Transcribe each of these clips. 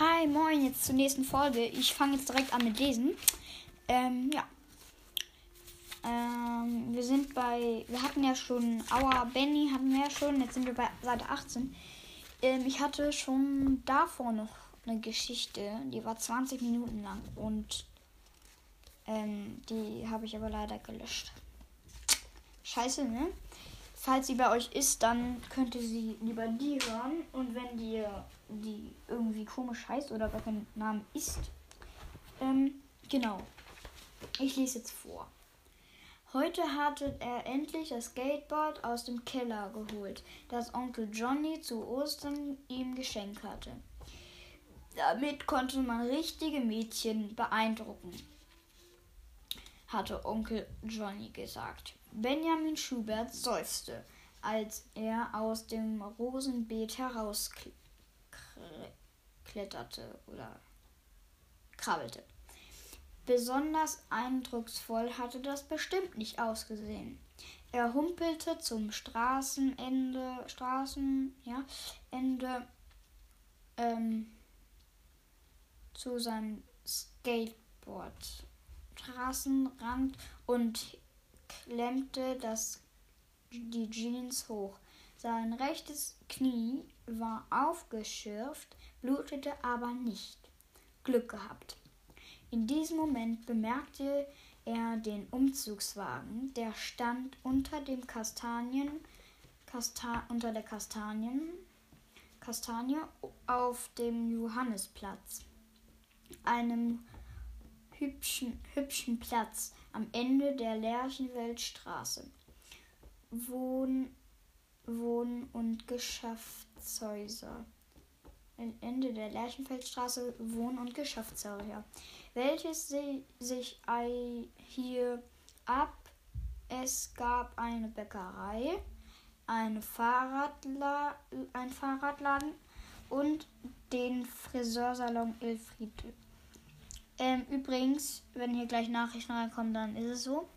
Hi, moin, jetzt zur nächsten Folge. Ich fange jetzt direkt an mit Lesen. Ähm, ja. Ähm, wir sind bei, wir hatten ja schon, Aua Benny hatten wir ja schon, jetzt sind wir bei Seite 18. Ähm, ich hatte schon davor noch eine Geschichte, die war 20 Minuten lang und ähm, die habe ich aber leider gelöscht. Scheiße, ne? Falls sie bei euch ist, dann könnt ihr sie lieber die hören. Und wenn dir die irgendwie komisch heißt oder gar keinen Namen ist, ähm, genau. Ich lese jetzt vor. Heute hatte er endlich das Skateboard aus dem Keller geholt, das Onkel Johnny zu Ostern ihm geschenkt hatte. Damit konnte man richtige Mädchen beeindrucken, hatte Onkel Johnny gesagt. Benjamin Schubert seufzte, als er aus dem Rosenbeet herauskletterte oder krabbelte. Besonders eindrucksvoll hatte das bestimmt nicht ausgesehen. Er humpelte zum Straßenende, Straßen, ja, Ende, ähm, zu seinem Skateboard, Straßenrand und klemmte das, die Jeans hoch. Sein rechtes Knie war aufgeschürft, blutete aber nicht. Glück gehabt. In diesem Moment bemerkte er den Umzugswagen, der stand unter dem Kastanien, Kasta, unter der Kastanien, Kastanie auf dem Johannisplatz, einem hübschen, hübschen Platz am Ende der Lerchenweltstraße. Wohn, Wohn- und Geschäftshäuser. Ende der Lerchenfeldstraße Wohn- und Geschäftshäuser welches sie, sich hier ab. Es gab eine Bäckerei, eine Fahrradla ein Fahrradladen und den Friseursalon Elfriede. Ähm, übrigens, wenn hier gleich Nachrichten reinkommen, dann ist es so.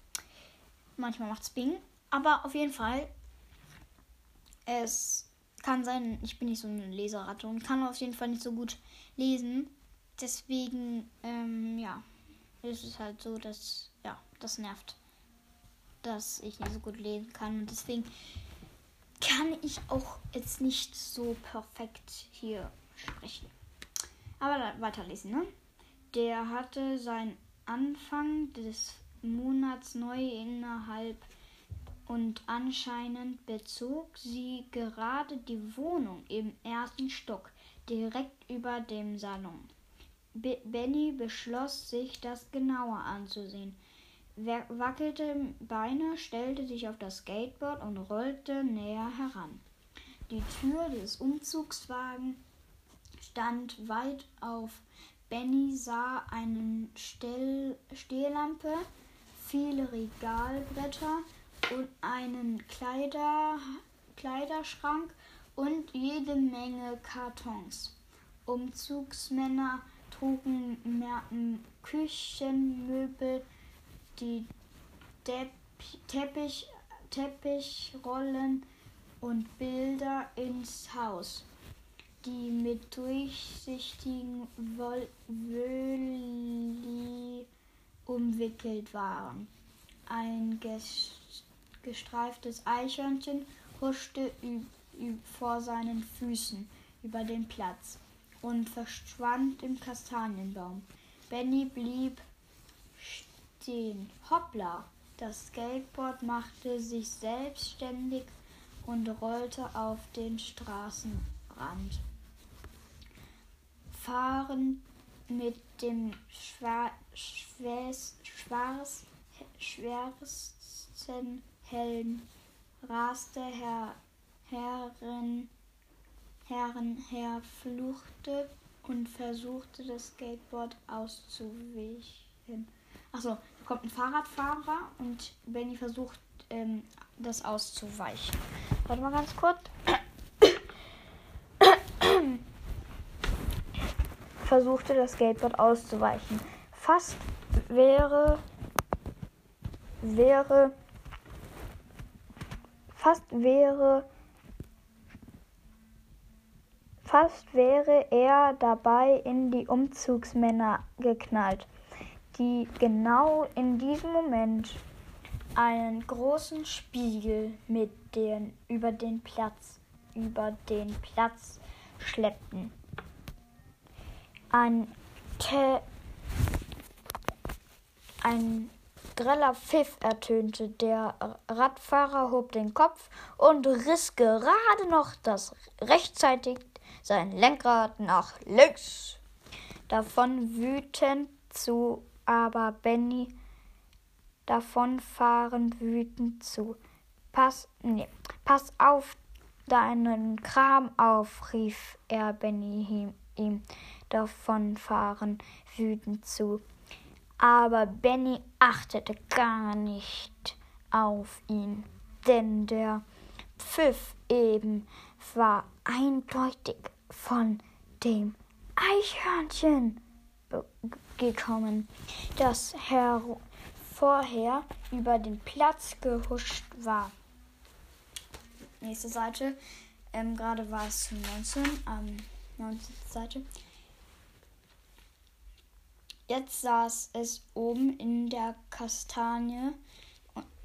Manchmal macht's Bing. Aber auf jeden Fall, es kann sein, ich bin nicht so eine Leseratte und kann auf jeden Fall nicht so gut lesen deswegen, ähm, ja, ist es halt so, dass, ja, das nervt, dass ich nicht so gut lesen kann. Und deswegen kann ich auch jetzt nicht so perfekt hier sprechen. Aber weiterlesen, ne? Der hatte seinen Anfang des Monats neu innerhalb und anscheinend bezog sie gerade die Wohnung im ersten Stock direkt über dem Salon. Benny beschloss, sich das genauer anzusehen. Er wackelte Beine, stellte sich auf das Skateboard und rollte näher heran. Die Tür des Umzugswagens stand weit auf. Benny sah eine Stehlampe, viele Regalbretter und einen Kleider Kleiderschrank und jede Menge Kartons. Umzugsmänner trugen Küchenmöbel, die Teppich, Teppichrollen und Bilder ins Haus, die mit durchsichtigen Wölli umwickelt waren. Ein gestreiftes Eichhörnchen huschte vor seinen Füßen über den Platz und verschwand im Kastanienbaum. Benny blieb stehen. Hoppla! Das Skateboard machte sich selbstständig und rollte auf den Straßenrand. Fahren mit dem schwarz, schwersten Helm raste Herr Herren Herrenherr fluchte und versuchte, das Skateboard auszuweichen. Achso, da kommt ein Fahrradfahrer und Benny versucht, ähm, das auszuweichen. Warte mal ganz kurz. Versuchte, das Skateboard auszuweichen. Fast wäre wäre fast wäre Fast wäre er dabei in die Umzugsmänner geknallt, die genau in diesem Moment einen großen Spiegel mit den über den Platz über den Platz schleppten. Ein, Te ein greller Pfiff ertönte. Der Radfahrer hob den Kopf und riss gerade noch das rechtzeitig sein Lenkrad nach links. Davon wütend zu, aber Benny davonfahren wütend zu. Pass, nee, pass auf deinen Kram auf, rief er Benny ihm davonfahren wütend zu. Aber Benny achtete gar nicht auf ihn, denn der Pfiff eben war eindeutig von dem Eichhörnchen gekommen, das her vorher über den Platz gehuscht war. Nächste Seite. Ähm, Gerade war es 19, ähm, 19. Seite. Jetzt saß es oben in der Kastanie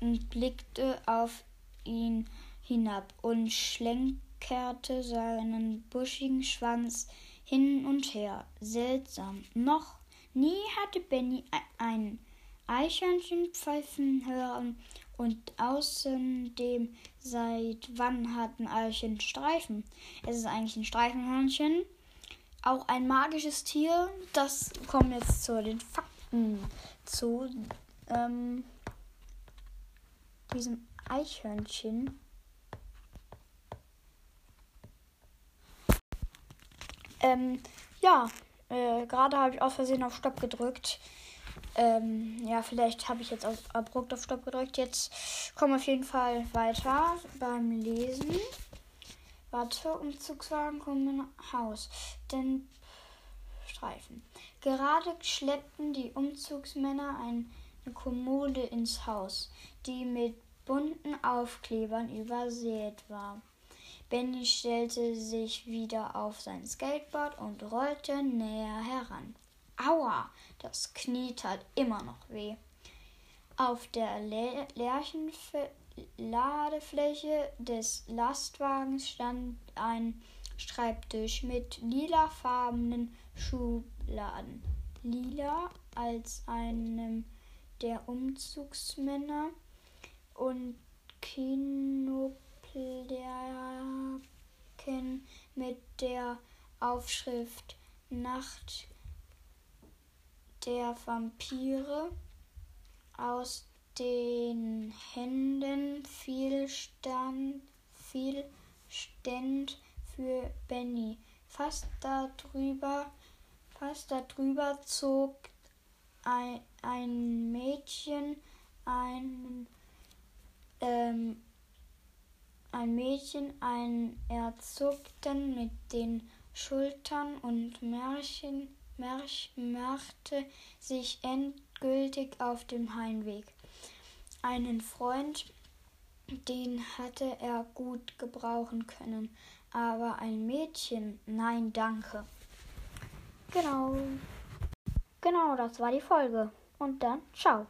und blickte auf ihn hinab und schlenkerte seinen buschigen Schwanz hin und her. Seltsam. Noch nie hatte Benny ein Eichhörnchen pfeifen hören und außerdem seit wann hat ein Eichhörnchen Streifen? Es ist eigentlich ein Streifenhörnchen auch ein magisches Tier. Das kommen jetzt zu den Fakten zu ähm, diesem Eichhörnchen. Ähm, ja, äh, gerade habe ich aus Versehen auf Stopp gedrückt. Ähm, ja, vielleicht habe ich jetzt abrupt auf Stopp gedrückt. Jetzt kommen wir auf jeden Fall weiter beim Lesen. Warte, Umzugswagen kommen Haus. Denn Streifen. Gerade schleppten die Umzugsmänner eine Kommode ins Haus, die mit bunten Aufklebern übersät war. Benny stellte sich wieder auf sein Skateboard und rollte näher heran. Aua, das Knie tat immer noch weh. Auf der Lärchenfläche Ladefläche des Lastwagens stand ein Schreibtisch mit lilafarbenen Schubladen. Lila als einem der Umzugsmänner und Kinoplärken mit der Aufschrift Nacht der Vampire aus den Händen fiel Stand, fiel Stand für Benny. Fast darüber, fast darüber zog ein, ein Mädchen ein, ähm, ein Mädchen ein Erzuckten mit den Schultern und Märchen, Märch, machte sich endgültig auf dem Heimweg. Einen Freund, den hatte er gut gebrauchen können, aber ein Mädchen, nein, danke. Genau. Genau, das war die Folge. Und dann, ciao.